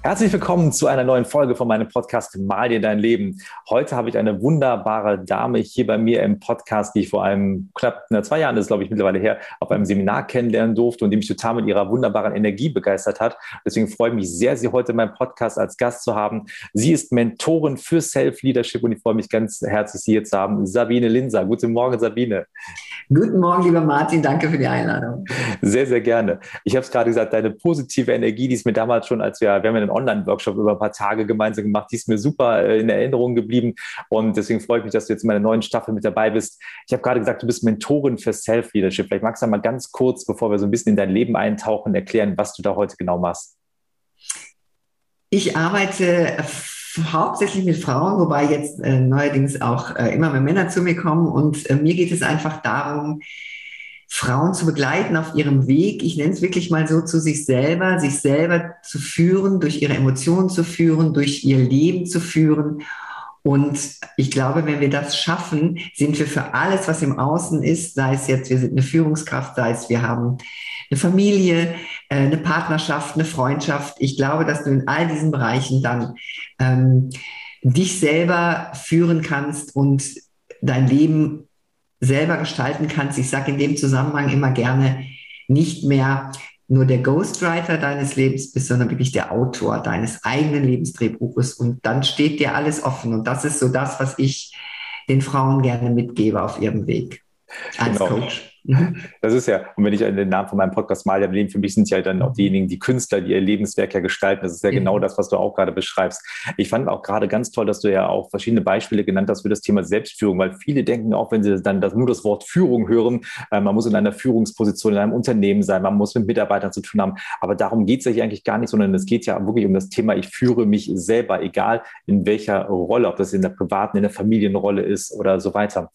Herzlich willkommen zu einer neuen Folge von meinem Podcast Mal dir dein Leben. Heute habe ich eine wunderbare Dame hier bei mir im Podcast, die ich vor einem knapp na, zwei Jahren, ist glaube ich mittlerweile her, auf einem Seminar kennenlernen durfte und die mich total mit ihrer wunderbaren Energie begeistert hat. Deswegen freue ich mich sehr, Sie heute in meinem Podcast als Gast zu haben. Sie ist Mentorin für Self-Leadership und ich freue mich ganz herzlich, Sie hier zu haben. Sabine Linser. Guten Morgen, Sabine. Guten Morgen, lieber Martin. Danke für die Einladung. Sehr, sehr gerne. Ich habe es gerade gesagt, deine positive Energie, die ist mir damals schon, als wir, wir haben einen Online-Workshop über ein paar Tage gemeinsam gemacht. Die ist mir super äh, in Erinnerung geblieben. Und deswegen freue ich mich, dass du jetzt in meiner neuen Staffel mit dabei bist. Ich habe gerade gesagt, du bist Mentorin für Self-Leadership. Vielleicht magst du mal ganz kurz, bevor wir so ein bisschen in dein Leben eintauchen, erklären, was du da heute genau machst. Ich arbeite hauptsächlich mit Frauen, wobei jetzt äh, neuerdings auch äh, immer mehr Männer zu mir kommen. Und äh, mir geht es einfach darum, Frauen zu begleiten auf ihrem Weg, ich nenne es wirklich mal so, zu sich selber, sich selber zu führen, durch ihre Emotionen zu führen, durch ihr Leben zu führen. Und ich glaube, wenn wir das schaffen, sind wir für alles, was im Außen ist, sei es jetzt, wir sind eine Führungskraft, sei es, wir haben eine Familie, äh, eine Partnerschaft, eine Freundschaft. Ich glaube, dass du in all diesen Bereichen dann ähm, dich selber führen kannst und dein Leben selber gestalten kannst. Ich sage in dem Zusammenhang immer gerne, nicht mehr nur der Ghostwriter deines Lebens bist, sondern wirklich der Autor deines eigenen Lebensdrehbuches. Und dann steht dir alles offen. Und das ist so das, was ich den Frauen gerne mitgebe auf ihrem Weg als genau. Coach. Mhm. Das ist ja, und wenn ich den Namen von meinem Podcast mal erwähne, für mich sind ja dann auch diejenigen, die Künstler, die ihr Lebenswerk ja gestalten. Das ist ja genau das, was du auch gerade beschreibst. Ich fand auch gerade ganz toll, dass du ja auch verschiedene Beispiele genannt hast für das Thema Selbstführung, weil viele denken auch, wenn sie dann das, nur das Wort Führung hören, äh, man muss in einer Führungsposition in einem Unternehmen sein, man muss mit Mitarbeitern zu tun haben. Aber darum geht es ja eigentlich gar nicht, sondern es geht ja wirklich um das Thema, ich führe mich selber, egal in welcher Rolle, ob das in der privaten, in der Familienrolle ist oder so weiter.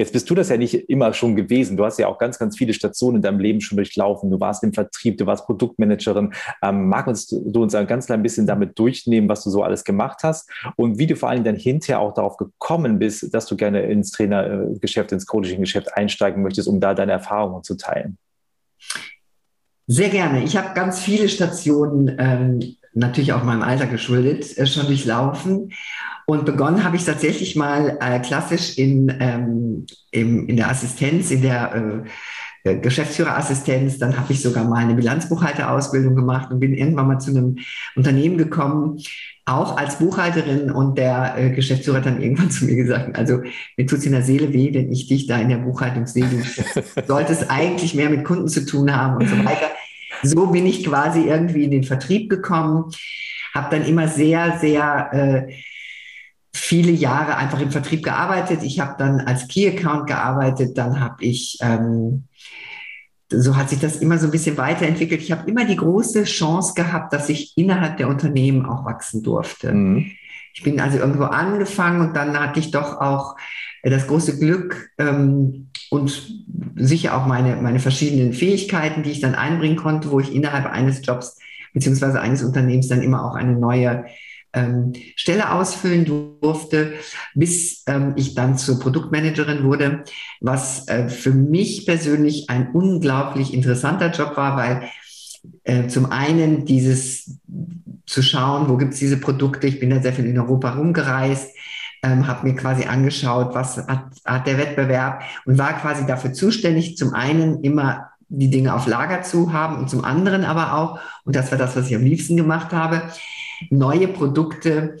Jetzt bist du das ja nicht immer schon gewesen. Du hast ja auch ganz, ganz viele Stationen in deinem Leben schon durchlaufen. Du warst im Vertrieb, du warst Produktmanagerin. Ähm, mag du uns ein ganz klein bisschen damit durchnehmen, was du so alles gemacht hast und wie du vor allem dann hinterher auch darauf gekommen bist, dass du gerne ins Trainergeschäft, ins Coaching-Geschäft einsteigen möchtest, um da deine Erfahrungen zu teilen? Sehr gerne. Ich habe ganz viele Stationen, ähm, natürlich auch meinem Alter geschuldet, äh, schon durchlaufen. Und begonnen habe ich tatsächlich mal äh, klassisch in, ähm, im, in der Assistenz, in der äh, äh, Geschäftsführerassistenz. Dann habe ich sogar mal eine Bilanzbuchhalterausbildung gemacht und bin irgendwann mal zu einem Unternehmen gekommen, auch als Buchhalterin. Und der äh, Geschäftsführer hat dann irgendwann zu mir gesagt, also mir tut es in der Seele weh, wenn ich dich da in der Buchhaltung sehe. Du solltest eigentlich mehr mit Kunden zu tun haben und so weiter. So bin ich quasi irgendwie in den Vertrieb gekommen, habe dann immer sehr, sehr... Äh, viele Jahre einfach im Vertrieb gearbeitet. Ich habe dann als Key Account gearbeitet, dann habe ich, ähm, so hat sich das immer so ein bisschen weiterentwickelt. Ich habe immer die große Chance gehabt, dass ich innerhalb der Unternehmen auch wachsen durfte. Mhm. Ich bin also irgendwo angefangen und dann hatte ich doch auch das große Glück ähm, und sicher auch meine, meine verschiedenen Fähigkeiten, die ich dann einbringen konnte, wo ich innerhalb eines Jobs beziehungsweise eines Unternehmens dann immer auch eine neue ähm, Stelle ausfüllen durfte, bis ähm, ich dann zur Produktmanagerin wurde, was äh, für mich persönlich ein unglaublich interessanter Job war, weil äh, zum einen dieses zu schauen, wo gibt es diese Produkte. Ich bin da sehr viel in Europa rumgereist, ähm, habe mir quasi angeschaut, was hat, hat der Wettbewerb und war quasi dafür zuständig, zum einen immer die Dinge auf Lager zu haben und zum anderen aber auch, und das war das, was ich am liebsten gemacht habe, neue Produkte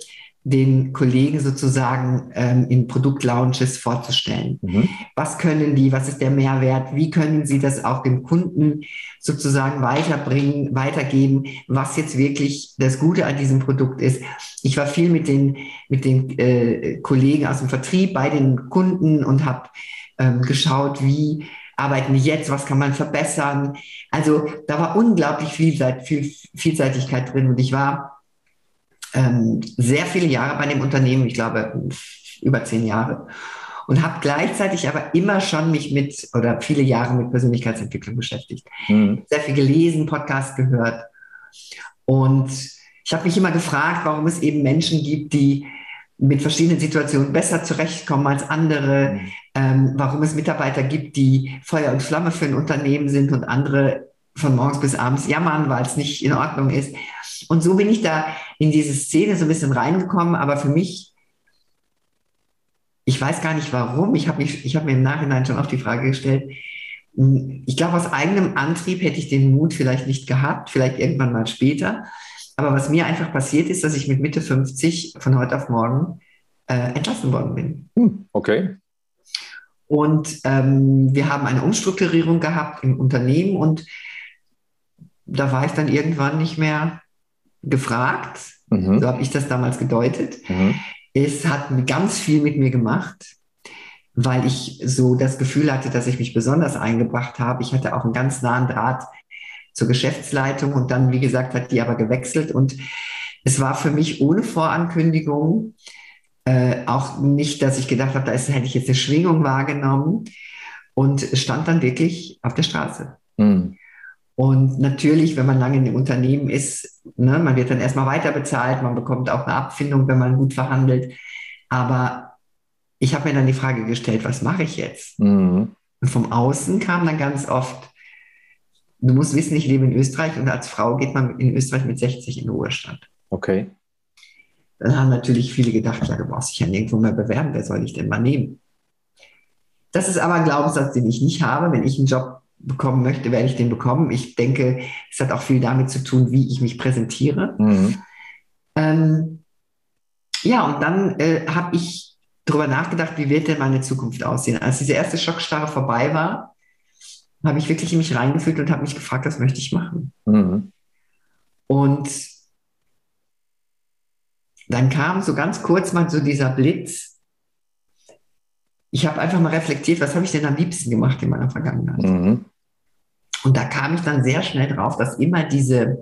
den Kollegen sozusagen ähm, in Produktlaunches vorzustellen. Mhm. Was können die, was ist der Mehrwert, wie können sie das auch dem Kunden sozusagen weiterbringen, weitergeben, was jetzt wirklich das Gute an diesem Produkt ist. Ich war viel mit den, mit den äh, Kollegen aus dem Vertrieb bei den Kunden und habe ähm, geschaut, wie arbeiten die jetzt, was kann man verbessern. Also da war unglaublich viel, viel Vielseitigkeit drin und ich war ähm, sehr viele Jahre bei dem Unternehmen, ich glaube über zehn Jahre. Und habe gleichzeitig aber immer schon mich mit oder viele Jahre mit Persönlichkeitsentwicklung beschäftigt. Mhm. Sehr viel gelesen, Podcast gehört. Und ich habe mich immer gefragt, warum es eben Menschen gibt, die mit verschiedenen Situationen besser zurechtkommen als andere, mhm. ähm, warum es Mitarbeiter gibt, die Feuer und Flamme für ein Unternehmen sind und andere von morgens bis abends jammern, weil es nicht in Ordnung ist. Und so bin ich da in diese Szene so ein bisschen reingekommen, aber für mich, ich weiß gar nicht warum, ich habe hab mir im Nachhinein schon auch die Frage gestellt, ich glaube, aus eigenem Antrieb hätte ich den Mut vielleicht nicht gehabt, vielleicht irgendwann mal später. Aber was mir einfach passiert ist, dass ich mit Mitte 50 von heute auf morgen äh, entlassen worden bin. Hm, okay. Und ähm, wir haben eine Umstrukturierung gehabt im Unternehmen und da war ich dann irgendwann nicht mehr gefragt. Mhm. So habe ich das damals gedeutet. Mhm. Es hat ganz viel mit mir gemacht, weil ich so das Gefühl hatte, dass ich mich besonders eingebracht habe. Ich hatte auch einen ganz nahen Draht zur Geschäftsleitung und dann, wie gesagt, hat die aber gewechselt und es war für mich ohne Vorankündigung äh, auch nicht, dass ich gedacht habe, da ist, hätte ich jetzt eine Schwingung wahrgenommen und stand dann wirklich auf der Straße. Mhm. Und natürlich, wenn man lange in dem Unternehmen ist, ne, man wird dann erstmal weiter bezahlt, man bekommt auch eine Abfindung, wenn man gut verhandelt. Aber ich habe mir dann die Frage gestellt, was mache ich jetzt? Mhm. Und vom Außen kam dann ganz oft, Du musst wissen, ich lebe in Österreich und als Frau geht man in Österreich mit 60 in den Ruhestand. Okay. Dann haben natürlich viele gedacht, ja, du brauchst dich ja nirgendwo mehr bewerben, wer soll ich denn mal nehmen? Das ist aber ein Glaubenssatz, den ich nicht habe. Wenn ich einen Job bekommen möchte, werde ich den bekommen. Ich denke, es hat auch viel damit zu tun, wie ich mich präsentiere. Mhm. Ähm, ja, und dann äh, habe ich darüber nachgedacht, wie wird denn meine Zukunft aussehen. Als diese erste Schockstarre vorbei war, habe ich wirklich in mich reingefühlt und habe mich gefragt, was möchte ich machen. Mhm. Und dann kam so ganz kurz mal so dieser Blitz. Ich habe einfach mal reflektiert, was habe ich denn am liebsten gemacht in meiner Vergangenheit. Mhm. Und da kam ich dann sehr schnell drauf, dass immer diese,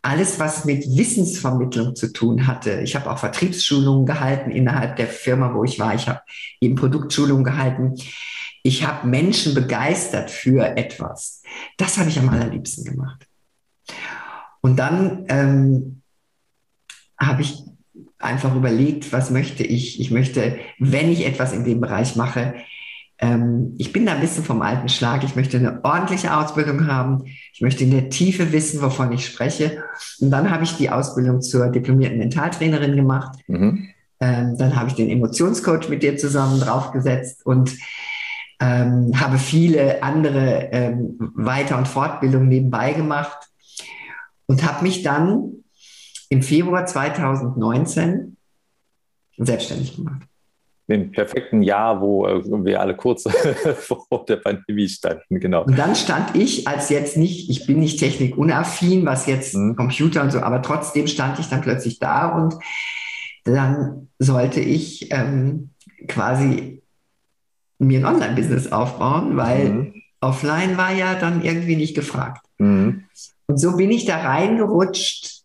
alles, was mit Wissensvermittlung zu tun hatte. Ich habe auch Vertriebsschulungen gehalten innerhalb der Firma, wo ich war. Ich habe eben Produktschulungen gehalten ich habe Menschen begeistert für etwas. Das habe ich am allerliebsten gemacht. Und dann ähm, habe ich einfach überlegt, was möchte ich? Ich möchte, wenn ich etwas in dem Bereich mache, ähm, ich bin da ein bisschen vom alten Schlag. Ich möchte eine ordentliche Ausbildung haben. Ich möchte in der Tiefe wissen, wovon ich spreche. Und dann habe ich die Ausbildung zur diplomierten Mentaltrainerin gemacht. Mhm. Ähm, dann habe ich den Emotionscoach mit dir zusammen draufgesetzt und ähm, habe viele andere ähm, Weiter- und Fortbildungen nebenbei gemacht und habe mich dann im Februar 2019 selbstständig gemacht. Im perfekten Jahr, wo äh, wir alle kurz vor der Pandemie standen, genau. Und dann stand ich als jetzt nicht, ich bin nicht technikunaffin, was jetzt mhm. Computer und so, aber trotzdem stand ich dann plötzlich da und dann sollte ich ähm, quasi mir ein Online-Business aufbauen, weil mhm. offline war ja dann irgendwie nicht gefragt. Mhm. Und so bin ich da reingerutscht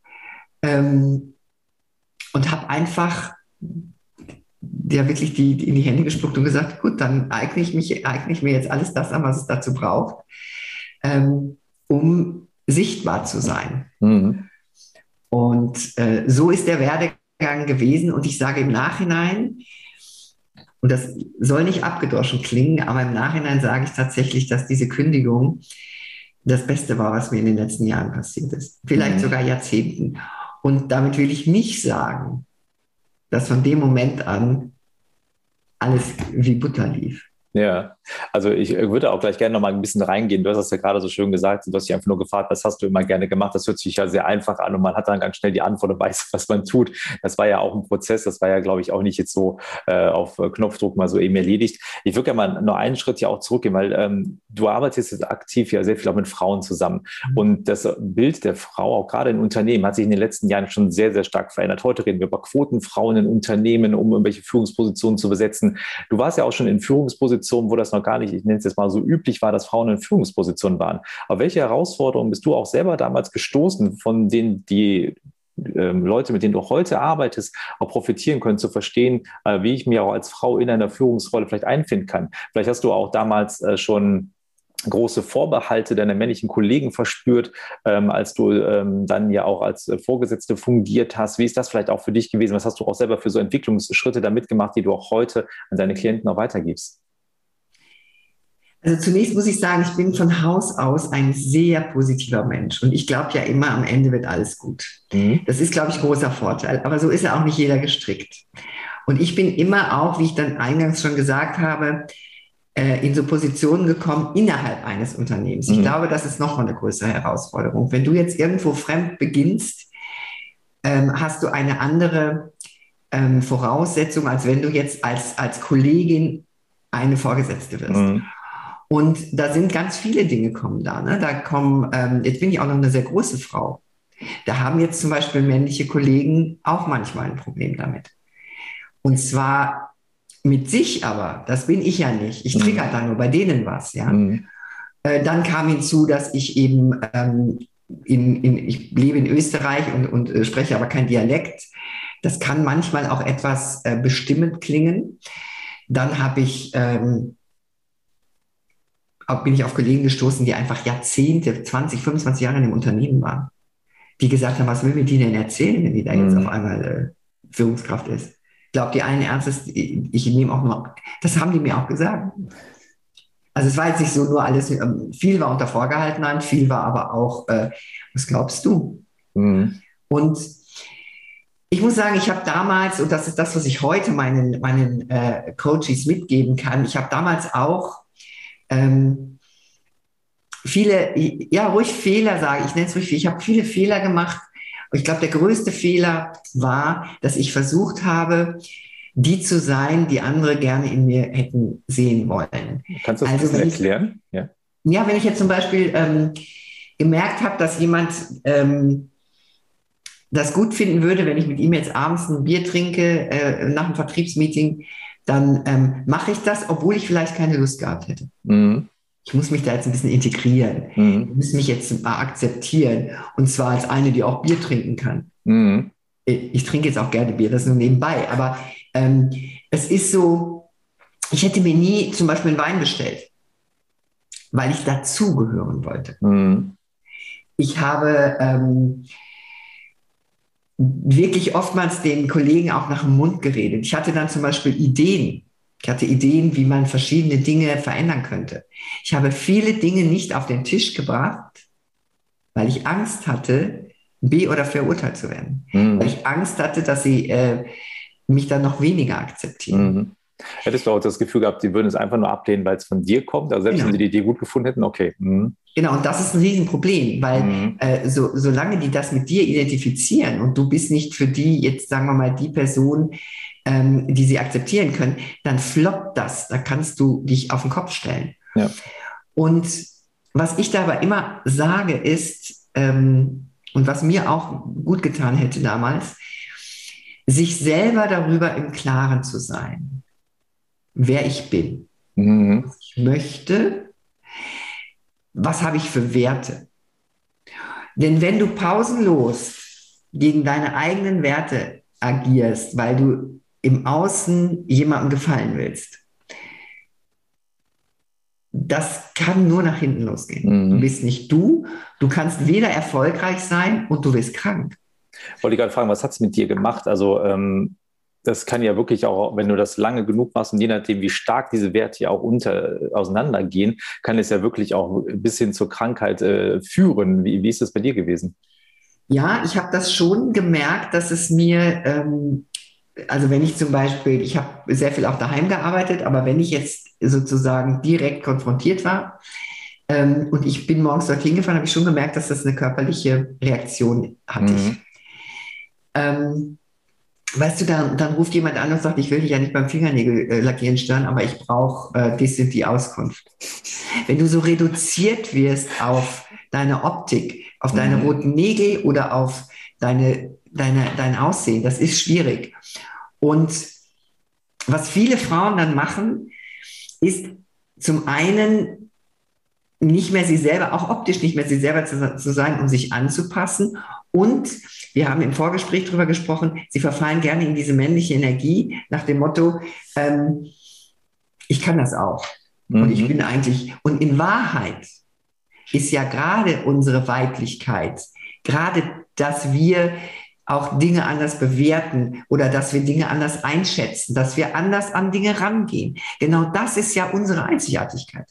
ähm, und habe einfach ja wirklich die, die, in die Hände gespuckt und gesagt, gut, dann eigne ich, mich, eigne ich mir jetzt alles das an, was es dazu braucht, ähm, um sichtbar zu sein. Mhm. Und äh, so ist der Werdegang gewesen. Und ich sage im Nachhinein, und das soll nicht abgedroschen klingen, aber im Nachhinein sage ich tatsächlich, dass diese Kündigung das Beste war, was mir in den letzten Jahren passiert ist. Vielleicht mhm. sogar Jahrzehnten. Und damit will ich nicht sagen, dass von dem Moment an alles wie Butter lief. Ja, also ich würde auch gleich gerne noch mal ein bisschen reingehen. Du hast es ja gerade so schön gesagt, du hast dich einfach nur gefragt, was hast du immer gerne gemacht? Das hört sich ja sehr einfach an und man hat dann ganz schnell die Antwort und weiß, was man tut. Das war ja auch ein Prozess, das war ja, glaube ich, auch nicht jetzt so äh, auf Knopfdruck mal so eben erledigt. Ich würde gerne mal nur einen Schritt ja auch zurückgehen, weil ähm, du arbeitest jetzt aktiv ja sehr viel auch mit Frauen zusammen. Mhm. Und das Bild der Frau, auch gerade in Unternehmen, hat sich in den letzten Jahren schon sehr, sehr stark verändert. Heute reden wir über Quotenfrauen in Unternehmen, um irgendwelche Führungspositionen zu besetzen. Du warst ja auch schon in Führungspositionen Positionen, wo das noch gar nicht, ich nenne es jetzt mal so üblich war, dass Frauen in Führungspositionen waren. Auf welche Herausforderungen bist du auch selber damals gestoßen, von denen die ähm, Leute, mit denen du heute arbeitest, auch profitieren können, zu verstehen, äh, wie ich mir auch als Frau in einer Führungsrolle vielleicht einfinden kann. Vielleicht hast du auch damals äh, schon große Vorbehalte deiner männlichen Kollegen verspürt, ähm, als du ähm, dann ja auch als äh, Vorgesetzte fungiert hast. Wie ist das vielleicht auch für dich gewesen? Was hast du auch selber für so Entwicklungsschritte da mitgemacht, die du auch heute an deine Klienten auch weitergibst? Also zunächst muss ich sagen, ich bin von Haus aus ein sehr positiver Mensch und ich glaube ja immer, am Ende wird alles gut. Mhm. Das ist, glaube ich, großer Vorteil, aber so ist ja auch nicht jeder gestrickt. Und ich bin immer auch, wie ich dann eingangs schon gesagt habe, äh, in so Positionen gekommen innerhalb eines Unternehmens. Ich mhm. glaube, das ist nochmal eine größere Herausforderung. Wenn du jetzt irgendwo fremd beginnst, ähm, hast du eine andere ähm, Voraussetzung, als wenn du jetzt als, als Kollegin eine Vorgesetzte wirst. Mhm. Und da sind ganz viele Dinge kommen da. Ne? Da kommen, ähm, jetzt bin ich auch noch eine sehr große Frau. Da haben jetzt zum Beispiel männliche Kollegen auch manchmal ein Problem damit. Und zwar mit sich aber, das bin ich ja nicht. Ich trigger mhm. da nur bei denen was, ja. Mhm. Äh, dann kam hinzu, dass ich eben ähm, in, in, ich lebe in Österreich und, und äh, spreche aber kein Dialekt. Das kann manchmal auch etwas äh, bestimmend klingen. Dann habe ich ähm, bin ich auf Kollegen gestoßen, die einfach Jahrzehnte, 20, 25 Jahre in dem Unternehmen waren. Die gesagt haben, was will mir die denn erzählen, wenn die da jetzt mhm. auf einmal äh, Führungskraft ist? Glaubt die einen ernstes, ich nehme auch nur, das haben die mir auch gesagt. Also es war jetzt nicht so nur alles, ähm, viel war unter vorgehaltener Hand, viel war aber auch, äh, was glaubst du? Mhm. Und ich muss sagen, ich habe damals, und das ist das, was ich heute meinen, meinen äh, Coaches mitgeben kann, ich habe damals auch ähm, viele, ja, ruhig Fehler sage ich, nenne es ruhig, ich habe viele Fehler gemacht. Und ich glaube, der größte Fehler war, dass ich versucht habe, die zu sein, die andere gerne in mir hätten sehen wollen. Kannst du das also, erklären? ja. ja, wenn ich jetzt zum Beispiel ähm, gemerkt habe, dass jemand ähm, das gut finden würde, wenn ich mit ihm jetzt abends ein Bier trinke äh, nach einem Vertriebsmeeting, dann ähm, mache ich das, obwohl ich vielleicht keine Lust gehabt hätte. Mhm. Ich muss mich da jetzt ein bisschen integrieren. Mhm. Ich muss mich jetzt mal akzeptieren. Und zwar als eine, die auch Bier trinken kann. Mhm. Ich, ich, trinke jetzt auch gerne Bier, das nur nebenbei. Aber ähm, es ist so, ich hätte mir nie zum Beispiel einen Wein bestellt, weil ich dazugehören wollte. Mhm. Ich habe ähm, wirklich oftmals den Kollegen auch nach dem Mund geredet. Ich hatte dann zum Beispiel Ideen. Ich hatte Ideen, wie man verschiedene Dinge verändern könnte. Ich habe viele Dinge nicht auf den Tisch gebracht, weil ich Angst hatte, be- oder verurteilt zu werden. Mhm. Weil ich Angst hatte, dass sie äh, mich dann noch weniger akzeptieren. Mhm. Hättest du auch das Gefühl gehabt, sie würden es einfach nur ablehnen, weil es von dir kommt? Also selbst genau. wenn sie die Idee gut gefunden hätten, okay. Mhm. Genau, und das ist ein Riesenproblem, weil mhm. äh, so, solange die das mit dir identifizieren und du bist nicht für die jetzt, sagen wir mal, die Person, ähm, die sie akzeptieren können, dann floppt das. Da kannst du dich auf den Kopf stellen. Ja. Und was ich dabei immer sage ist, ähm, und was mir auch gut getan hätte damals, sich selber darüber im Klaren zu sein, wer ich bin, mhm. was ich möchte was habe ich für Werte? Denn wenn du pausenlos gegen deine eigenen Werte agierst, weil du im Außen jemandem gefallen willst, das kann nur nach hinten losgehen. Mhm. Du bist nicht du, du kannst weder erfolgreich sein und du wirst krank. Wollte ich gerade fragen, was hat es mit dir gemacht? Also ähm, das kann ja wirklich auch, wenn du das lange genug machst und je nachdem, wie stark diese Werte ja auch unter, auseinandergehen, kann es ja wirklich auch bis hin zur Krankheit äh, führen. Wie, wie ist das bei dir gewesen? Ja, ich habe das schon gemerkt, dass es mir, ähm, also wenn ich zum Beispiel, ich habe sehr viel auch daheim gearbeitet, aber wenn ich jetzt sozusagen direkt konfrontiert war ähm, und ich bin morgens dorthin gefahren, habe ich schon gemerkt, dass das eine körperliche Reaktion hatte. Mhm. Ähm, weißt du, dann, dann ruft jemand an und sagt, ich will dich ja nicht beim Fingernägel äh, lackieren stören, aber ich brauche äh, dies sind die Auskunft. Wenn du so reduziert wirst auf deine Optik, auf deine mhm. roten Nägel oder auf deine, deine, dein Aussehen, das ist schwierig. Und was viele Frauen dann machen, ist zum einen nicht mehr sie selber, auch optisch nicht mehr sie selber zu, zu sein, um sich anzupassen Und wir haben im Vorgespräch darüber gesprochen, sie verfallen gerne in diese männliche Energie nach dem Motto, ähm, ich kann das auch. Mhm. Und ich mhm. bin eigentlich, und in Wahrheit ist ja gerade unsere Weiblichkeit, gerade, dass wir auch Dinge anders bewerten oder dass wir Dinge anders einschätzen, dass wir anders an Dinge rangehen. Genau das ist ja unsere Einzigartigkeit.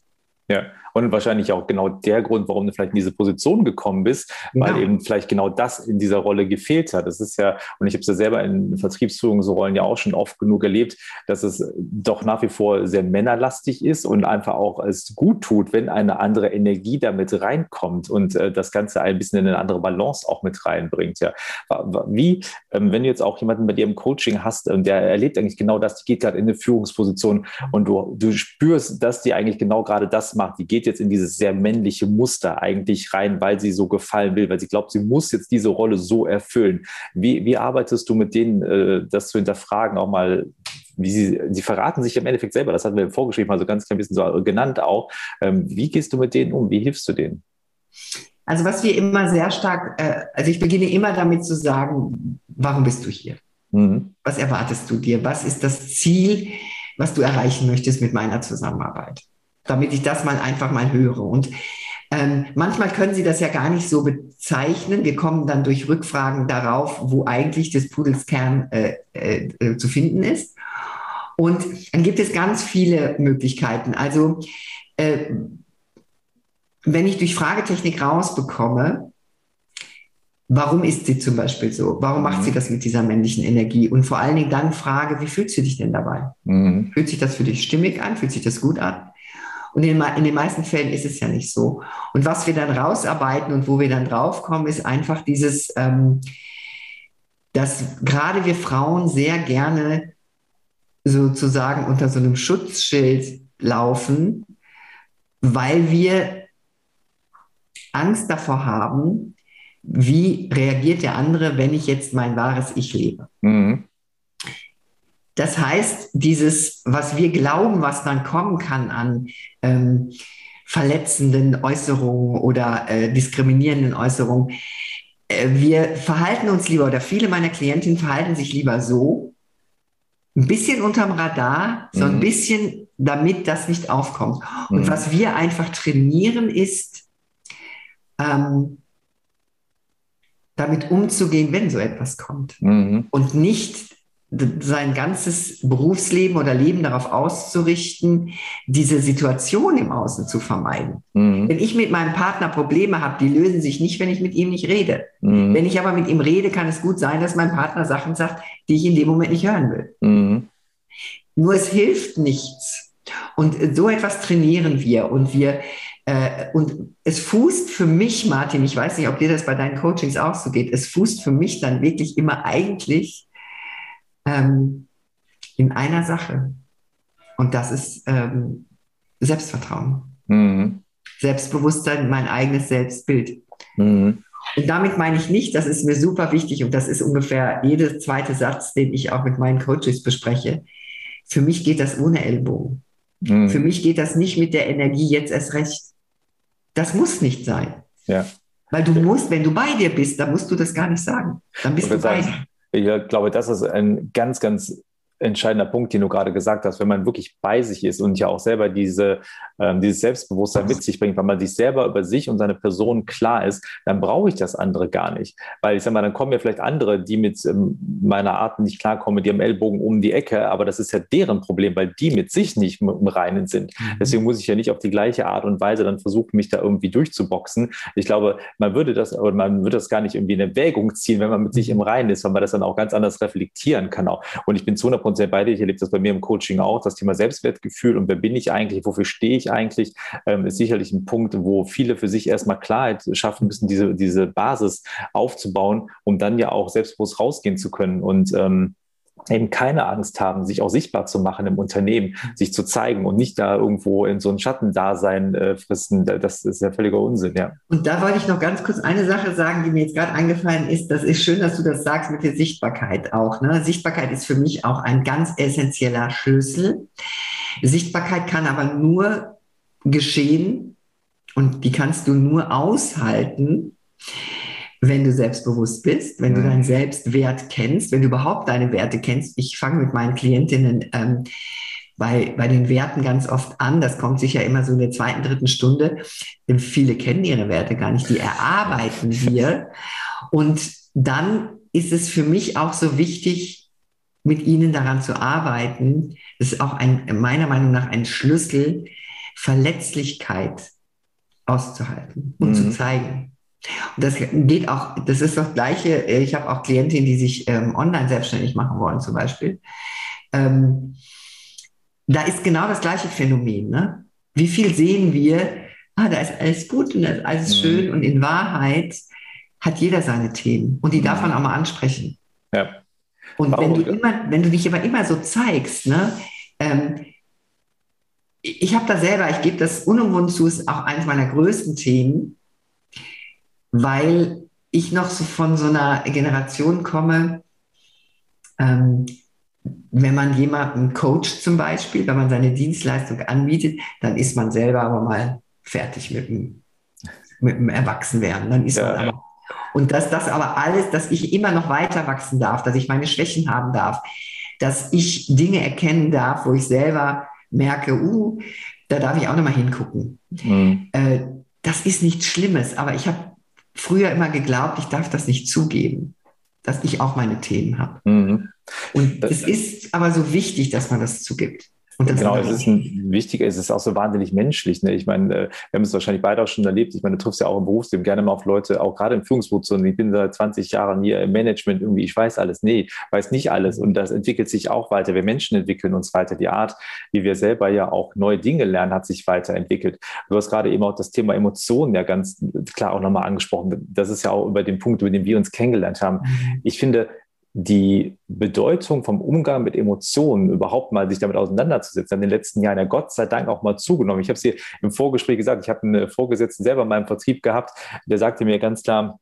Ja, und wahrscheinlich auch genau der Grund, warum du vielleicht in diese Position gekommen bist, weil ja. eben vielleicht genau das in dieser Rolle gefehlt hat. Das ist ja, und ich habe es ja selber in Vertriebsführungsrollen ja auch schon oft genug erlebt, dass es doch nach wie vor sehr männerlastig ist und einfach auch es gut tut, wenn eine andere Energie damit reinkommt und äh, das Ganze ein bisschen in eine andere Balance auch mit reinbringt. Ja. Wie, ähm, wenn du jetzt auch jemanden bei dir im Coaching hast, ähm, der erlebt eigentlich genau das, die geht gerade in eine Führungsposition und du, du spürst, dass die eigentlich genau gerade das macht, die geht jetzt in dieses sehr männliche Muster eigentlich rein, weil sie so gefallen will, weil sie glaubt, sie muss jetzt diese Rolle so erfüllen. Wie, wie arbeitest du mit denen, äh, das zu hinterfragen, auch mal wie sie, sie verraten sich im Endeffekt selber, das hatten wir im Vorgespräch mal so ganz klein bisschen so genannt auch. Ähm, wie gehst du mit denen um? Wie hilfst du denen? Also was wir immer sehr stark, äh, also ich beginne immer damit zu sagen, warum bist du hier? Mhm. Was erwartest du dir? Was ist das Ziel, was du erreichen möchtest mit meiner Zusammenarbeit? Damit ich das mal einfach mal höre. Und ähm, manchmal können Sie das ja gar nicht so bezeichnen. Wir kommen dann durch Rückfragen darauf, wo eigentlich des Pudels Kern äh, äh, äh, zu finden ist. Und dann gibt es ganz viele Möglichkeiten. Also äh, wenn ich durch Fragetechnik rausbekomme, warum ist sie zum Beispiel so? Warum macht sie mhm. das mit dieser männlichen Energie? Und vor allen Dingen dann frage, wie fühlst du dich denn dabei? Mhm. Fühlt sich das für dich stimmig an? Fühlt sich das gut an? Und in, in, den meisten Fällen ist es ja nicht so. Und was wir dann rausarbeiten und wo wir dann draufkommen, ist einfach dieses, ähm, dass gerade wir Frauen sehr gerne sozusagen unter so einem Schutzschild laufen, weil wir Angst davor haben, wie reagiert der andere, wenn ich jetzt mein wahres Ich lebe. Mhm. Das heißt, dieses, was wir glauben, was dann kommen kann an ähm, verletzenden Äußerungen oder äh, diskriminierenden Äußerungen, äh, wir verhalten uns lieber oder viele meiner Klientinnen verhalten sich lieber so, ein bisschen unterm Radar, so ein mhm. bisschen, damit das nicht aufkommt. Und mhm. was wir einfach trainieren, ist, ähm, damit umzugehen, wenn so etwas kommt. Mhm. Und nicht sein ganzes Berufsleben oder Leben darauf auszurichten, diese Situation im Außen zu vermeiden. Mhm. Wenn ich mit meinem Partner Probleme habe, die lösen sich nicht, wenn ich mit ihm nicht rede. Mhm. Wenn ich aber mit ihm rede, kann es gut sein, dass mein Partner Sachen sagt, die ich in dem Moment nicht hören will. Mhm. Nur es hilft nichts. Und so etwas trainieren wir und wir äh, und es fußt für mich, Martin, ich weiß nicht, ob dir das bei deinen Coachings auch so geht, es fußt für mich dann wirklich immer eigentlich ähm, in einer Sache. Und das ist ähm, Selbstvertrauen. Mhm. Selbstbewusstsein, mein eigenes Selbstbild. Mhm. Und damit meine ich nicht, das ist mir super wichtig und das ist ungefähr jeder zweite Satz, den ich auch mit meinen Coaches bespreche. Für mich geht das ohne Ellbogen. Mhm. Für mich geht das nicht mit der Energie jetzt erst recht. Das muss nicht sein. Ja. Weil du musst, wenn du bei dir bist, dann musst du das gar nicht sagen. Dann bist du bei dir. Ich glaube, das ist ein ganz, ganz entscheidender Punkt, den du gerade gesagt hast, wenn man wirklich bei sich ist und ja auch selber diese, ähm, dieses Selbstbewusstsein mit sich bringt, wenn man sich selber über sich und seine Person klar ist, dann brauche ich das andere gar nicht. Weil ich sag mal, dann kommen ja vielleicht andere, die mit ähm, meiner Art nicht klarkommen, mit ihrem Ellbogen um die Ecke, aber das ist ja deren Problem, weil die mit sich nicht im Reinen sind. Mhm. Deswegen muss ich ja nicht auf die gleiche Art und Weise dann versuchen, mich da irgendwie durchzuboxen. Ich glaube, man würde das, oder man würde das gar nicht irgendwie in Erwägung ziehen, wenn man mit sich im Reinen ist, weil man das dann auch ganz anders reflektieren kann auch. Und ich bin zu 100 und sehr bei dir. Ich erlebe das bei mir im Coaching auch. Das Thema Selbstwertgefühl und wer bin ich eigentlich, wofür stehe ich eigentlich, ähm, ist sicherlich ein Punkt, wo viele für sich erstmal Klarheit schaffen müssen, diese, diese Basis aufzubauen, um dann ja auch selbstbewusst rausgehen zu können. Und ähm, eben keine Angst haben, sich auch sichtbar zu machen im Unternehmen, sich zu zeigen und nicht da irgendwo in so ein Schattendasein äh, fristen. Das ist ja völliger Unsinn, ja. Und da wollte ich noch ganz kurz eine Sache sagen, die mir jetzt gerade eingefallen ist. Das ist schön, dass du das sagst mit der Sichtbarkeit auch. Ne? Sichtbarkeit ist für mich auch ein ganz essentieller Schlüssel. Sichtbarkeit kann aber nur geschehen und die kannst du nur aushalten, wenn du selbstbewusst bist, wenn du deinen Selbstwert kennst, wenn du überhaupt deine Werte kennst. Ich fange mit meinen Klientinnen ähm, bei, bei den Werten ganz oft an. Das kommt sicher immer so in der zweiten, dritten Stunde. Denn viele kennen ihre Werte gar nicht. Die erarbeiten wir. Und dann ist es für mich auch so wichtig, mit ihnen daran zu arbeiten. Das ist auch ein, meiner Meinung nach ein Schlüssel, Verletzlichkeit auszuhalten und mhm. zu zeigen. Und das geht auch, das ist das Gleiche. Ich habe auch Klientinnen, die sich ähm, online selbstständig machen wollen, zum Beispiel. Ähm, da ist genau das gleiche Phänomen. Ne? Wie viel sehen wir, ah, da ist alles gut und da ist alles mhm. schön und in Wahrheit hat jeder seine Themen und die darf mhm. man auch mal ansprechen. Ja. Und wenn du, immer, wenn du dich aber immer so zeigst, ne, ähm, ich habe da selber, ich gebe das unumwunden zu, ist auch eines meiner größten Themen, weil ich noch so von so einer Generation komme, ähm, wenn man jemanden coacht zum Beispiel, wenn man seine Dienstleistung anbietet, dann ist man selber aber mal fertig mit dem, mit dem Erwachsenwerden. Dann ist ja, man aber, und dass das aber alles, dass ich immer noch weiter wachsen darf, dass ich meine Schwächen haben darf, dass ich Dinge erkennen darf, wo ich selber merke, uh, da darf ich auch nochmal hingucken. Mhm. Äh, das ist nichts Schlimmes, aber ich habe früher immer geglaubt, ich darf das nicht zugeben, dass ich auch meine Themen habe. Mhm. Und es ist aber so wichtig, dass man das zugibt genau, es ist ein wichtiger, es ist auch so wahnsinnig menschlich. Ne? Ich meine, äh, wir haben es wahrscheinlich beide auch schon erlebt. Ich meine, du triffst ja auch im Berufsleben gerne mal auf Leute, auch gerade in Führungspositionen. Ich bin seit 20 Jahren hier im Management irgendwie, ich weiß alles. Nee, weiß nicht alles. Und das entwickelt sich auch weiter. Wir Menschen entwickeln uns weiter. Die Art, wie wir selber ja auch neue Dinge lernen, hat sich weiterentwickelt. Du hast gerade eben auch das Thema Emotionen ja ganz klar auch nochmal angesprochen. Das ist ja auch über den Punkt, über den wir uns kennengelernt haben. Mhm. Ich finde, die Bedeutung vom Umgang mit Emotionen, überhaupt mal sich damit auseinanderzusetzen, in den letzten Jahren ja Gott sei Dank auch mal zugenommen. Ich habe es hier im Vorgespräch gesagt, ich habe einen Vorgesetzten selber in meinem Vertrieb gehabt, der sagte mir ganz klar,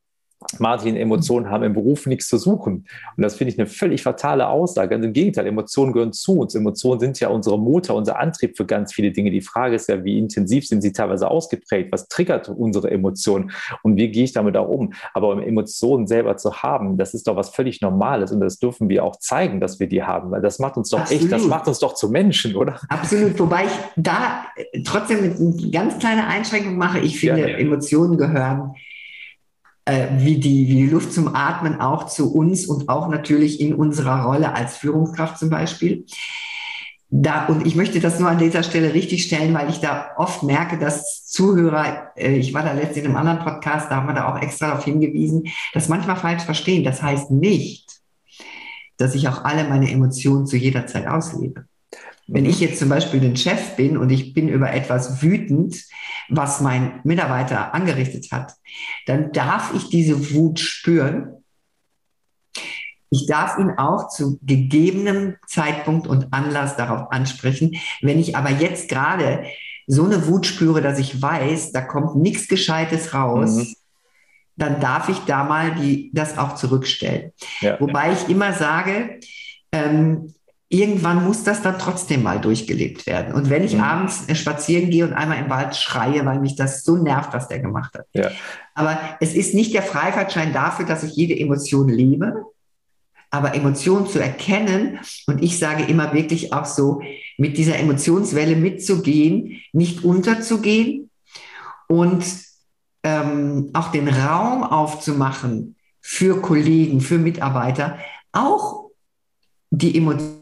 Martin, Emotionen haben im Beruf nichts zu suchen. Und das finde ich eine völlig fatale Aussage. Ganz im Gegenteil, Emotionen gehören zu uns. Emotionen sind ja unsere Motor, unser Antrieb für ganz viele Dinge. Die Frage ist ja, wie intensiv sind sie teilweise ausgeprägt? Was triggert unsere Emotionen? Und wie gehe ich damit auch um? Aber Emotionen selber zu haben, das ist doch was völlig Normales. Und das dürfen wir auch zeigen, dass wir die haben. Weil das macht uns doch Absolut. echt, das macht uns doch zu Menschen, oder? Absolut. Wobei ich da trotzdem eine ganz kleine Einschränkung mache. Ich finde, ja, ja. Emotionen gehören äh, wie, die, wie die Luft zum Atmen auch zu uns und auch natürlich in unserer Rolle als Führungskraft zum Beispiel. Da, und ich möchte das nur an dieser Stelle richtig stellen, weil ich da oft merke, dass Zuhörer, äh, ich war da letztens in einem anderen Podcast, da haben wir da auch extra darauf hingewiesen, das manchmal falsch verstehen. Das heißt nicht, dass ich auch alle meine Emotionen zu jeder Zeit auslebe. Wenn ich jetzt zum Beispiel den Chef bin und ich bin über etwas wütend, was mein Mitarbeiter angerichtet hat, dann darf ich diese Wut spüren. Ich darf ihn auch zu gegebenem Zeitpunkt und Anlass darauf ansprechen. Wenn ich aber jetzt gerade so eine Wut spüre, dass ich weiß, da kommt nichts Gescheites raus, mhm. dann darf ich da mal die, das auch zurückstellen. Ja. Wobei ich immer sage, ähm, irgendwann muss das dann trotzdem mal durchgelebt werden. Und wenn ich mhm. abends äh, spazieren gehe und einmal im Wald schreie, weil mich das so nervt, was der gemacht hat. Ja. Aber es ist nicht der Freifahrtschein dafür, dass ich jede Emotion lebe, aber Emotionen zu erkennen und ich sage immer wirklich auch so, mit dieser Emotionswelle mitzugehen, nicht unterzugehen und ähm, auch den Raum aufzumachen für Kollegen, für Mitarbeiter, auch die Emotionen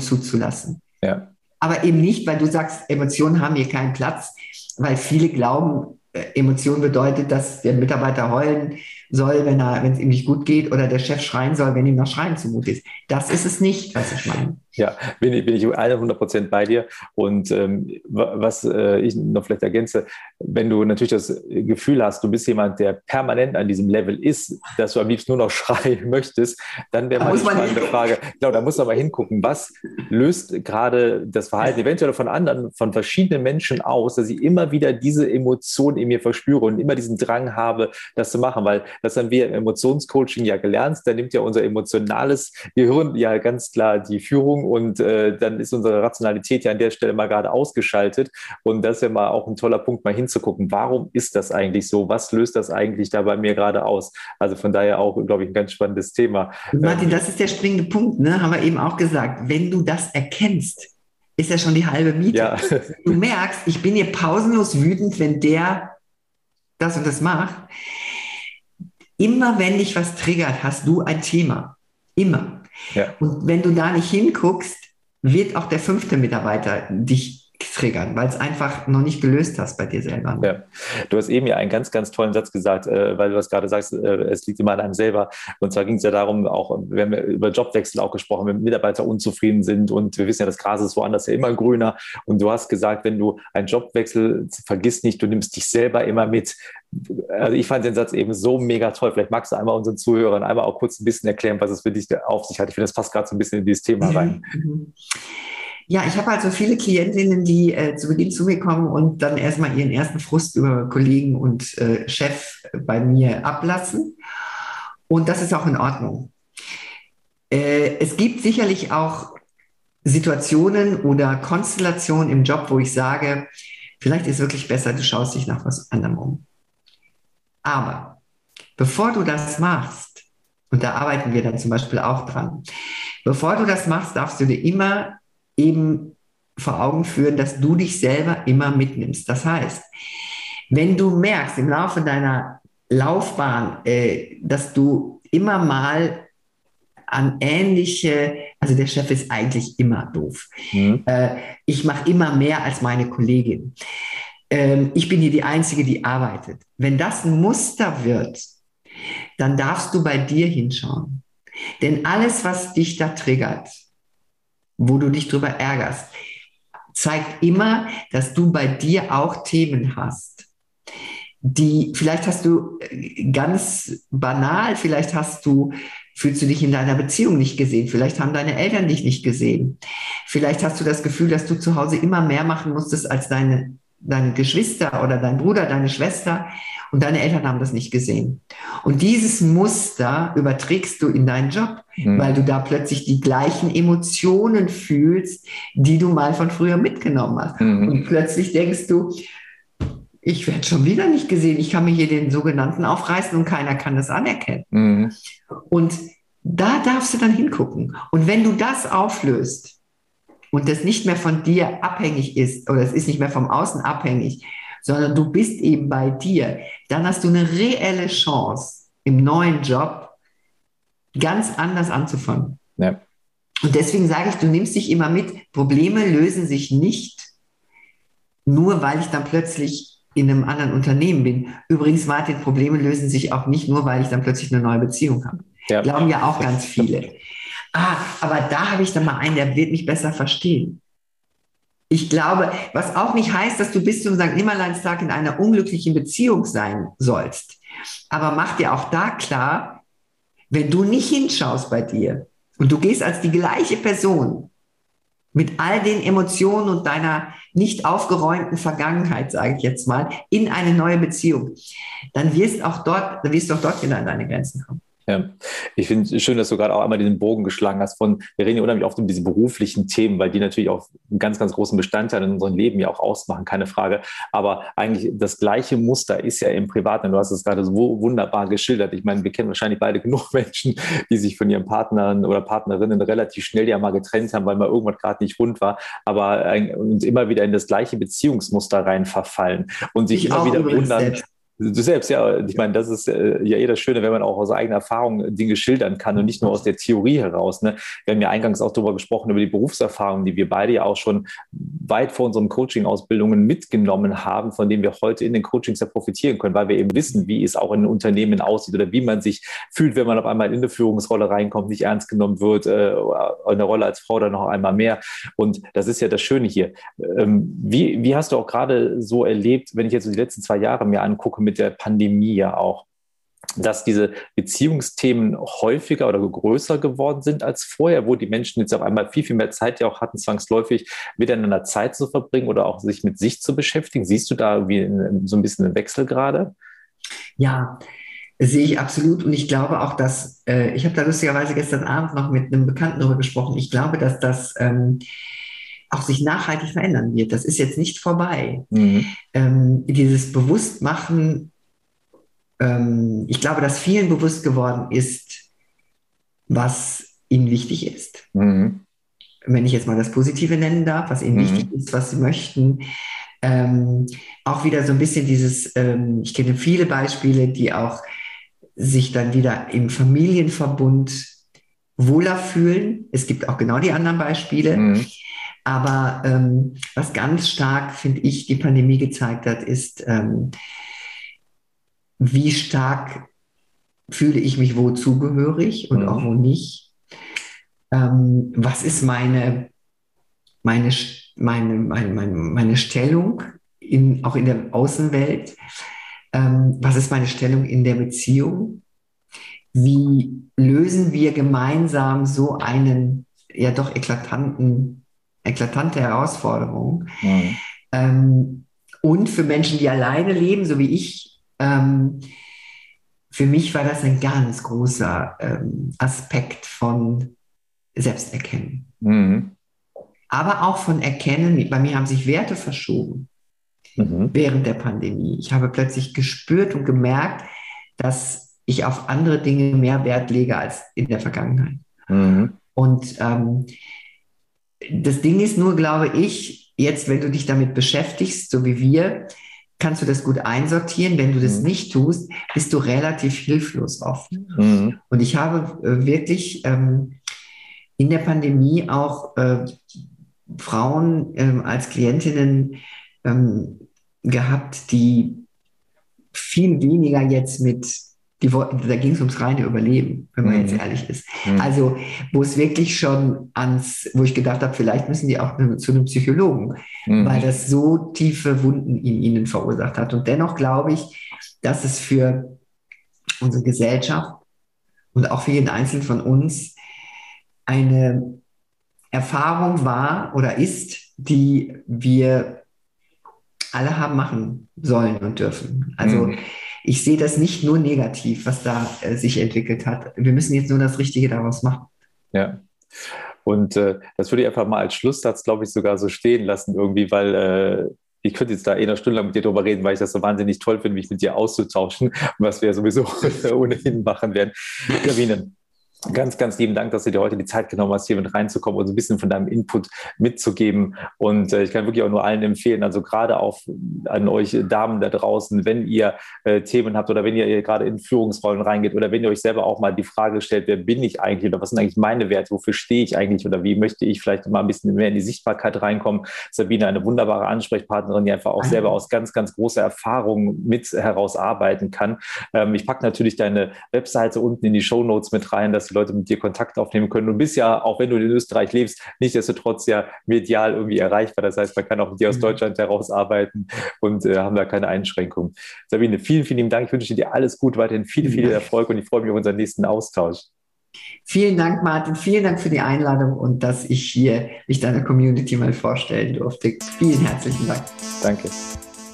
zuzulassen. Ja. Aber eben nicht, weil du sagst, Emotionen haben hier keinen Platz, weil viele glauben, äh, Emotion bedeutet, dass der Mitarbeiter heulen soll, wenn er, wenn es ihm nicht gut geht, oder der Chef schreien soll, wenn ihm noch Schreien zumute ist. Das ist es nicht, was ich meine. Ja, bin ich, bin ich 100 Prozent bei dir. Und ähm, was äh, ich noch vielleicht ergänze, wenn du natürlich das Gefühl hast, du bist jemand, der permanent an diesem Level ist, dass du am liebsten nur noch schreien möchtest, dann wäre mal die spannende Frage, genau, da muss man mal hingucken, was löst gerade das Verhalten eventuell von anderen, von verschiedenen Menschen aus, dass ich immer wieder diese Emotion in mir verspüre und immer diesen Drang habe, das zu machen, weil Das haben wir im Emotionscoaching ja gelernt. Da nimmt ja unser emotionales Gehirn ja ganz klar die Führung und äh, dann ist unsere Rationalität ja an der Stelle mal gerade ausgeschaltet. Und das ist ja mal auch ein toller Punkt, mal hinzugucken. Warum ist das eigentlich so? Was löst das eigentlich da bei mir gerade aus? Also von daher auch, glaube ich, ein ganz spannendes Thema. Martin, das ist der springende Punkt, ne? haben wir eben auch gesagt. Wenn du das erkennst, ist ja schon die halbe Miete. Ja. Du merkst, ich bin hier pausenlos wütend, wenn der das und das macht. Immer wenn dich was triggert, hast du ein Thema. Immer. Ja. Und wenn du da nicht hinguckst, wird auch der fünfte Mitarbeiter dich triggern, weil es einfach noch nicht gelöst hast bei dir selber. Ja. Du hast eben ja einen ganz, ganz tollen Satz gesagt, äh, weil du das gerade sagst, äh, es liegt immer an einem selber. Und zwar ging es ja darum, auch, wir haben ja über Jobwechsel auch gesprochen, wenn Mitarbeiter unzufrieden sind und wir wissen ja, das Gras ist woanders ja immer grüner. Und du hast gesagt, wenn du einen Jobwechsel, vergiss nicht, du nimmst dich selber immer mit. Also ich fand den Satz eben so mega toll. Vielleicht magst du einmal unseren Zuhörern einmal auch kurz ein bisschen erklären, was es für dich auf sich hat. Ich finde, das passt gerade so ein bisschen in dieses Thema rein. Ja, ich habe also viele Klientinnen, die äh, zu Beginn zu mir kommen und dann erstmal ihren ersten Frust über Kollegen und äh, Chef bei mir ablassen. Und das ist auch in Ordnung. Äh, es gibt sicherlich auch Situationen oder Konstellationen im Job, wo ich sage, vielleicht ist es wirklich besser, du schaust dich nach was anderem um. Aber bevor du das machst, und da arbeiten wir dann zum Beispiel auch dran, bevor du das machst, darfst du dir immer eben vor Augen führen, dass du dich selber immer mitnimmst. Das heißt, wenn du merkst im Laufe deiner Laufbahn, äh, dass du immer mal an ähnliche, also der Chef ist eigentlich immer doof. Mhm. Äh, ich mache immer mehr als meine Kollegin. Ähm, ich bin hier die Einzige, die arbeitet. Wenn das ein Muster wird, dann darfst du bei dir hinschauen. Denn alles, was dich da triggert, wo du dich drüber ärgerst, zeigt immer, dass du bei dir auch Themen hast, die vielleicht hast du äh, ganz banal, vielleicht hast du fühlst du dich in deiner Beziehung nicht gesehen, vielleicht haben deine Eltern dich nicht gesehen, vielleicht hast du das Gefühl, dass du zu Hause immer mehr machen musstest als deine deine Geschwister oder dein Bruder, deine Schwester und deine Eltern haben das nicht gesehen. Und dieses Muster überträgst du in deinen Job, mhm. weil du da plötzlich die gleichen Emotionen fühlst, die du mal von früher mitgenommen hast. Mhm. Und plötzlich denkst du, ich werde schon wieder nicht gesehen, ich kann mir hier den sogenannten aufreißen und keiner kann das anerkennen. Mhm. Und da darfst du dann hingucken. Und wenn du das auflöst, und das nicht mehr von dir abhängig ist oder es ist nicht mehr vom Außen abhängig, sondern du bist eben bei dir, dann hast du eine reelle Chance im neuen Job ganz anders anzufangen. Ja. Und deswegen sage ich, du nimmst dich immer mit. Probleme lösen sich nicht nur, weil ich dann plötzlich in einem anderen Unternehmen bin. Übrigens, Martin, Probleme lösen sich auch nicht nur, weil ich dann plötzlich eine neue Beziehung habe. Ja. Glauben ja auch ganz viele ah, aber da habe ich dann mal einen, der wird mich besser verstehen. Ich glaube, was auch nicht heißt, dass du bis zum St. Nimmerleinstag in einer unglücklichen Beziehung sein sollst. Aber mach dir auch da klar, wenn du nicht hinschaust bei dir und du gehst als die gleiche Person mit all den Emotionen und deiner nicht aufgeräumten Vergangenheit, sage ich jetzt mal, in eine neue Beziehung, dann wirst auch dort, dann wirst du auch dort wieder an deine Grenzen kommen. Ja, ich finde es schön, dass du gerade auch einmal diesen Bogen geschlagen hast von, wir reden ja unheimlich oft um diese beruflichen Themen, weil die natürlich auch einen ganz, ganz großen Bestandteil in unserem Leben ja auch ausmachen, keine Frage. Aber eigentlich das gleiche Muster ist ja im Privaten. Du hast es gerade so wunderbar geschildert. Ich meine, wir kennen wahrscheinlich beide genug Menschen, die sich von ihren Partnern oder Partnerinnen relativ schnell ja mal getrennt haben, weil mal irgendwas gerade nicht rund war, aber uns immer wieder in das gleiche Beziehungsmuster rein verfallen und sich ich immer wieder wundern. Du selbst, ja. Ich meine, das ist äh, ja eh das Schöne, wenn man auch aus eigener Erfahrung Dinge schildern kann und nicht nur aus der Theorie heraus. Ne? Wir haben ja eingangs auch darüber gesprochen, über die Berufserfahrung, die wir beide ja auch schon weit vor unseren Coaching-Ausbildungen mitgenommen haben, von denen wir heute in den Coachings ja profitieren können, weil wir eben wissen, wie es auch in Unternehmen aussieht oder wie man sich fühlt, wenn man auf einmal in eine Führungsrolle reinkommt, nicht ernst genommen wird, äh, eine Rolle als Frau dann noch einmal mehr. Und das ist ja das Schöne hier. Ähm, wie, wie hast du auch gerade so erlebt, wenn ich jetzt so die letzten zwei Jahre mir angucke, mit der Pandemie ja auch, dass diese Beziehungsthemen häufiger oder größer geworden sind als vorher, wo die Menschen jetzt auf einmal viel, viel mehr Zeit ja auch hatten, zwangsläufig miteinander Zeit zu verbringen oder auch sich mit sich zu beschäftigen. Siehst du da irgendwie so ein bisschen einen Wechsel gerade? Ja, sehe ich absolut. Und ich glaube auch, dass, äh, ich habe da lustigerweise gestern Abend noch mit einem Bekannten darüber gesprochen, ich glaube, dass das ähm, auch sich nachhaltig verändern wird. Das ist jetzt nicht vorbei. Mhm. Ähm, dieses Bewusstmachen, ähm, ich glaube, dass vielen bewusst geworden ist, was ihnen wichtig ist. Mhm. Wenn ich jetzt mal das Positive nennen darf, was ihnen mhm. wichtig ist, was sie möchten. Ähm, auch wieder so ein bisschen dieses, ähm, ich kenne viele Beispiele, die auch sich dann wieder im Familienverbund wohler fühlen. Es gibt auch genau die anderen Beispiele. Aber ähm, was ganz stark, finde ich, die Pandemie gezeigt hat, ist, ähm, wie stark fühle ich mich wo zugehörig und mhm. auch wo nicht. Ähm, was ist meine, meine, meine, meine, meine, meine Stellung in, auch in der Außenwelt? Ähm, was ist meine Stellung in der Beziehung? Wie lösen wir gemeinsam so einen ja doch eklatanten, eklatante Herausforderung? Mhm. Ähm, und für Menschen, die alleine leben, so wie ich, ähm, für mich war das ein ganz großer ähm, Aspekt von Selbsterkennen. Mhm. Aber auch von Erkennen, bei mir haben sich Werte verschoben mhm. während der Pandemie. Ich habe plötzlich gespürt und gemerkt, dass ich auf andere Dinge mehr Wert lege als in der Vergangenheit. Mhm. Und ähm, das Ding ist nur, glaube ich, jetzt, wenn du dich damit beschäftigst, so wie wir, kannst du das gut einsortieren. Wenn du das mhm. nicht tust, bist du relativ hilflos oft. Mhm. Und ich habe äh, wirklich ähm, in der Pandemie auch äh, Frauen ähm, als Klientinnen ähm, gehabt, die viel weniger jetzt mit, die, da ging es ums reine Überleben, wenn man mhm. jetzt ehrlich ist. Mhm. Also, wo es wirklich schon ans, wo ich gedacht habe, vielleicht müssen die auch zu einem Psychologen, mhm. weil das so tiefe Wunden in ihnen verursacht hat. Und dennoch glaube ich, dass es für unsere Gesellschaft und auch für jeden Einzelnen von uns eine Erfahrung war oder ist, die wir alle haben machen sollen und dürfen. Also mhm. Ich sehe das nicht nur negativ, was da äh, sich entwickelt hat. Wir müssen jetzt nur das Richtige daraus machen. Ja. Und äh, das würde ich einfach mal als Schlusssatz, glaube ich, sogar so stehen lassen, irgendwie, weil äh, ich könnte jetzt da eh eine Stunde lang mit dir drüber reden, weil ich das so wahnsinnig toll finde, mich mit dir auszutauschen, was wir sowieso ohnehin machen werden. Gavine, Ganz, ganz lieben Dank, dass du dir heute die Zeit genommen hast, hier mit reinzukommen und so ein bisschen von deinem Input mitzugeben. Und äh, ich kann wirklich auch nur allen empfehlen, also gerade auch an euch Damen da draußen, wenn ihr äh, Themen habt oder wenn ihr gerade in Führungsrollen reingeht oder wenn ihr euch selber auch mal die Frage stellt, wer bin ich eigentlich oder was sind eigentlich meine Werte, wofür stehe ich eigentlich oder wie möchte ich vielleicht mal ein bisschen mehr in die Sichtbarkeit reinkommen. Sabine, eine wunderbare Ansprechpartnerin, die einfach auch selber aus ganz, ganz großer Erfahrung mit herausarbeiten kann. Ähm, ich packe natürlich deine Webseite unten in die Show Notes mit rein, dass die Leute mit dir Kontakt aufnehmen können. Du bist ja, auch wenn du in Österreich lebst, nichtsdestotrotz ja medial irgendwie erreichbar. Das heißt, man kann auch mit dir aus mhm. Deutschland heraus arbeiten und äh, haben da keine Einschränkungen. Sabine, vielen, vielen Dank. Ich wünsche dir alles gut, weiterhin viel, viel Erfolg und ich freue mich auf unseren nächsten Austausch. Vielen Dank, Martin. Vielen Dank für die Einladung und dass ich hier mich deiner Community mal vorstellen durfte. Vielen herzlichen Dank. Danke.